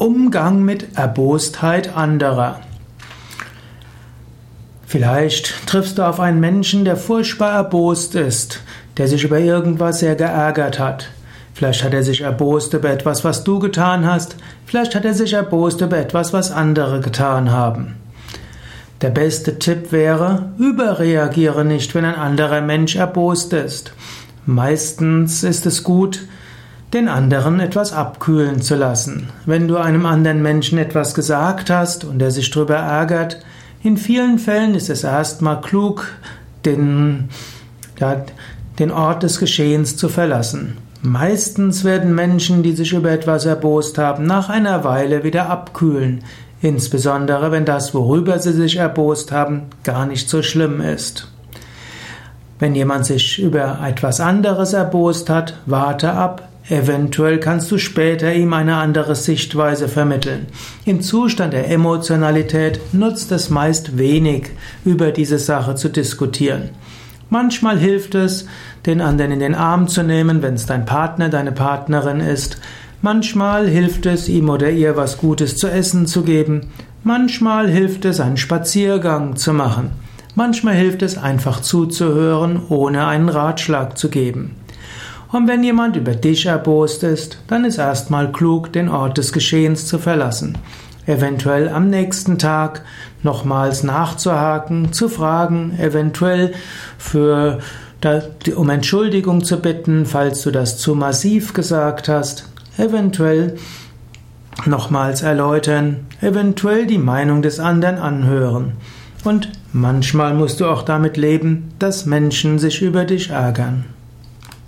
Umgang mit Erbostheit anderer. Vielleicht triffst du auf einen Menschen, der furchtbar erbost ist, der sich über irgendwas sehr geärgert hat. Vielleicht hat er sich erbost über etwas, was du getan hast. Vielleicht hat er sich erbost über etwas, was andere getan haben. Der beste Tipp wäre, überreagiere nicht, wenn ein anderer Mensch erbost ist. Meistens ist es gut, den anderen etwas abkühlen zu lassen. Wenn du einem anderen Menschen etwas gesagt hast und er sich darüber ärgert, in vielen Fällen ist es erstmal klug, den, ja, den Ort des Geschehens zu verlassen. Meistens werden Menschen, die sich über etwas erbost haben, nach einer Weile wieder abkühlen, insbesondere wenn das, worüber sie sich erbost haben, gar nicht so schlimm ist. Wenn jemand sich über etwas anderes erbost hat, warte ab, Eventuell kannst du später ihm eine andere Sichtweise vermitteln. Im Zustand der Emotionalität nutzt es meist wenig, über diese Sache zu diskutieren. Manchmal hilft es, den anderen in den Arm zu nehmen, wenn es dein Partner, deine Partnerin ist. Manchmal hilft es, ihm oder ihr was Gutes zu essen zu geben. Manchmal hilft es, einen Spaziergang zu machen. Manchmal hilft es, einfach zuzuhören, ohne einen Ratschlag zu geben. Und wenn jemand über dich erbost ist, dann ist erstmal klug, den Ort des Geschehens zu verlassen. Eventuell am nächsten Tag nochmals nachzuhaken, zu fragen, eventuell für, um Entschuldigung zu bitten, falls du das zu massiv gesagt hast, eventuell nochmals erläutern, eventuell die Meinung des anderen anhören. Und manchmal musst du auch damit leben, dass Menschen sich über dich ärgern.